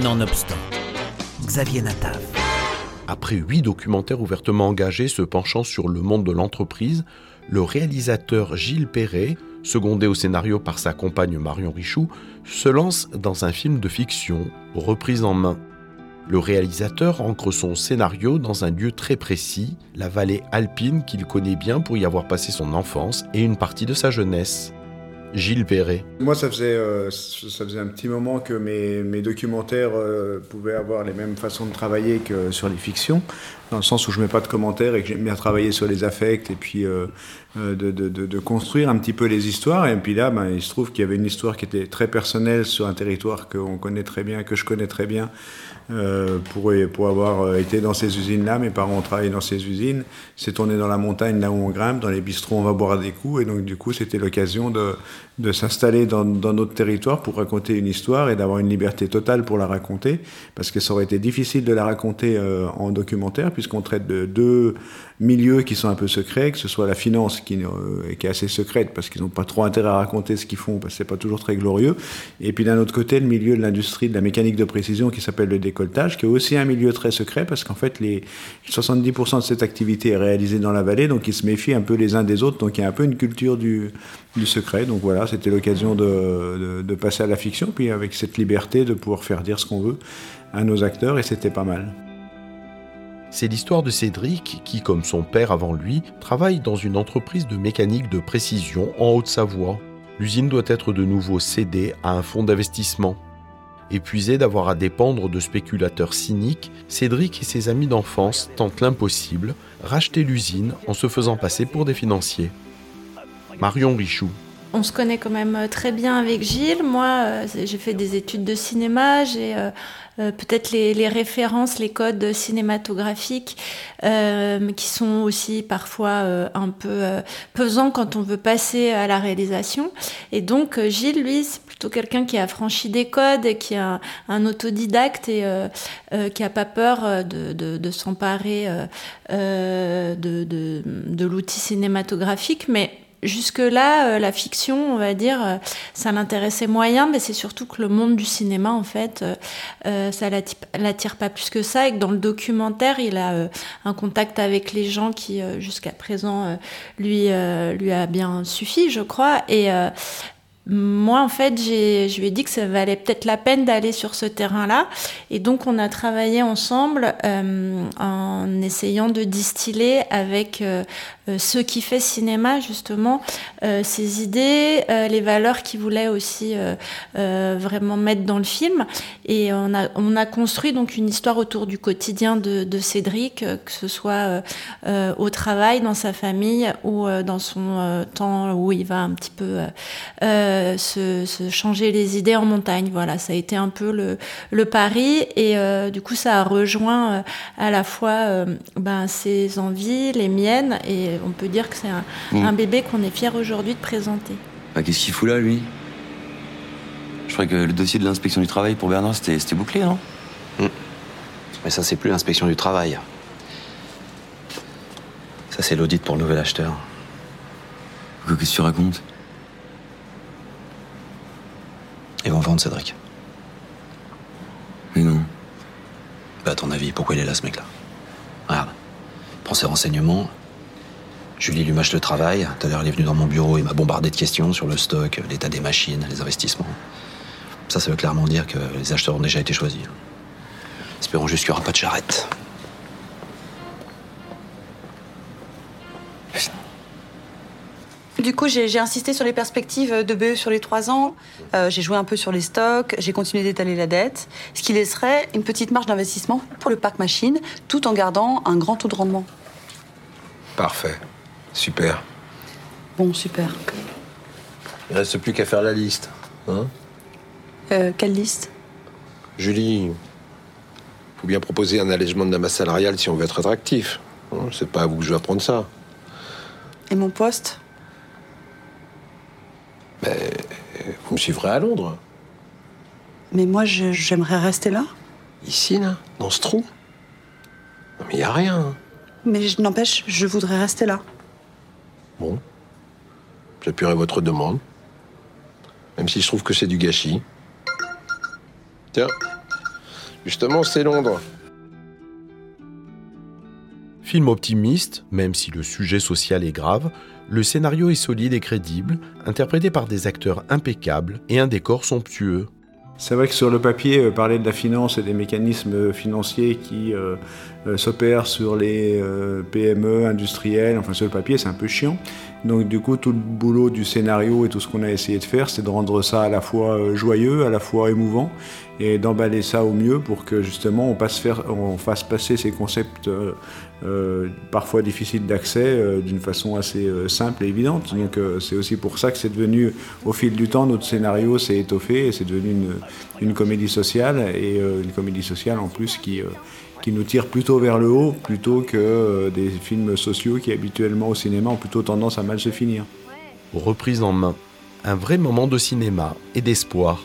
Nonobstant, Xavier Natav. Après huit documentaires ouvertement engagés se penchant sur le monde de l'entreprise, le réalisateur Gilles Perret, secondé au scénario par sa compagne Marion Richoux, se lance dans un film de fiction, reprise en main. Le réalisateur ancre son scénario dans un lieu très précis, la vallée alpine qu'il connaît bien pour y avoir passé son enfance et une partie de sa jeunesse. Gilles Perret. Moi, ça faisait, euh, ça faisait un petit moment que mes, mes documentaires euh, pouvaient avoir les mêmes façons de travailler que sur les fictions, dans le sens où je mets pas de commentaires et que j'aime bien travailler sur les affects et puis euh, de, de, construire un petit peu les histoires. Et puis là, ben, il se trouve qu'il y avait une histoire qui était très personnelle sur un territoire qu'on connaît très bien, que je connais très bien, pour, pour avoir été dans ces usines-là, mes parents ont travaillé dans ces usines. C'est tourné dans la montagne, là où on grimpe, dans les bistrots, on va boire des coups. Et donc, du coup, c'était l'occasion de, de s'installer dans, notre territoire pour raconter une histoire et d'avoir une liberté totale pour la raconter. Parce que ça aurait été difficile de la raconter euh, en documentaire, puisqu'on traite de deux milieux qui sont un peu secrets, que ce soit la finance qui, euh, qui est assez secrète parce qu'ils n'ont pas trop intérêt à raconter ce qu'ils font parce que c'est pas toujours très glorieux. Et puis d'un autre côté, le milieu de l'industrie de la mécanique de précision qui s'appelle le décolletage, qui est aussi un milieu très secret parce qu'en fait, les 70% de cette activité est réalisée dans la vallée, donc ils se méfient un peu les uns des autres. Donc il y a un peu une culture du, secret. C'était l'occasion de, de, passer à la fiction, puis avec cette liberté de pouvoir faire dire ce qu'on veut à nos acteurs, et c'était pas mal. C'est l'histoire de Cédric qui, comme son père avant lui, travaille dans une entreprise de mécanique de précision en Haute-Savoie. L'usine doit être de nouveau cédée à un fonds d'investissement. Épuisé d'avoir à dépendre de spéculateurs cyniques, Cédric et ses amis d'enfance tentent l'impossible, racheter l'usine en se faisant passer pour des financiers. Marion Richoux. On se connaît quand même très bien avec Gilles. Moi, euh, j'ai fait des études de cinéma, j'ai euh, euh, peut-être les, références, les codes cinématographiques euh, qui sont aussi parfois euh, un peu pesants quand on veut passer à la réalisation. Et donc Gilles, lui, c'est plutôt quelqu'un qui a franchi des codes, qui est un, autodidacte et qui a pas peur de, s'emparer de, de, de l'outil cinématographique, mais Jusque-là, euh, la fiction, on va dire, euh, ça l'intéressait moyen, mais c'est surtout que le monde du cinéma, en fait, euh, ça l'attire pas plus que ça, et que dans le documentaire, il a un contact avec les gens qui, jusqu'à présent, lui, lui a bien suffi, je crois, et moi, en fait, je lui ai dit que ça valait peut-être la peine d'aller sur ce terrain-là. Et donc, on a travaillé ensemble euh, en essayant de distiller avec euh, euh ceux qui fait cinéma, justement, euh, ses idées, euh, les valeurs qu'il voulait aussi vraiment mettre dans le film. Et on a, on a construit donc une histoire autour du quotidien de Cédric, que ce soit au travail, dans sa famille ou dans son temps où il va un petit peu... Euh, se, changer les idées en montagne. Voilà, ça a été un peu le, le pari et euh, du coup ça a rejoint euh, à la fois ben, ses envies, les miennes et on peut dire que c'est un, bébé qu'on est fier aujourd'hui de présenter. Bah, Qu'est-ce qu'il fout là, lui? Je croyais que le dossier de l'inspection du travail pour Bernard, c'était bouclé, non? Mm. Mais ça, c'est plus l'inspection du travail. Ça, c'est l'audit pour le nouvel acheteur. Qu'est-ce que tu racontes? Ils vont vendre Cédric. Mais non. Bah, à ton avis, pourquoi il est là, ce mec-là? Regarde. Prends ses renseignements. Julie lui mâche le travail. Tout à l'heure, il est venu dans mon bureau, il m'a bombardé de questions sur le stock, l'état des machines, les investissements. Ça, ça veut clairement dire que les acheteurs ont déjà été choisis. Espérons juste qu'il n'y aura pas de charrette. Du coup, j'ai insisté sur les perspectives de BE sur les trois ans. Euh, j'ai joué un peu sur les stocks. J'ai continué d'étaler la dette, ce qui laisserait une petite marge d'investissement pour le parc machine, tout en gardant un grand taux de rendement. Parfait. Super. Bon, super. Il reste plus qu'à faire la liste. Hein? Euh, quelle liste? Julie, faut bien proposer un allègement de la masse salariale si on veut être attractif. Hein, c'est pas à vous que je vais apprendre ça. Et mon poste? Mais vous me suivrez à Londres. Mais moi, j'aimerais rester là. Ici, là Dans ce trou Non, mais il a rien. Mais je n'empêche, je voudrais rester là. Bon. J'appuierai votre demande. Même si je trouve que c'est du gâchis. Tiens. Justement, c'est Londres. Film optimiste, même si le sujet social est grave, le scénario est solide et crédible, interprété par des acteurs impeccables et un décor somptueux. C'est vrai que sur le papier, euh, parler de la finance et des mécanismes financiers qui euh, euh, s'opèrent sur les PME industrielles, enfin sur le papier, c'est un peu chiant. Donc du coup, tout le boulot du scénario et tout ce qu'on a essayé de faire, c'est de rendre ça à la fois joyeux, à la fois émouvant, et d'emballer ça au mieux pour que justement on, passe faire, on fasse passer ces concepts euh, parfois difficiles d'accès euh, d'une façon assez euh, simple et évidente. Donc c'est aussi pour ça que c'est devenu, au fil du temps, notre scénario s'est étoffé et c'est devenu une, une, comédie sociale et une comédie sociale en plus qui qui nous tire plutôt vers le haut plutôt que des films sociaux qui habituellement au cinéma ont plutôt tendance à mal se finir. Reprise en main, un vrai moment de cinéma et d'espoir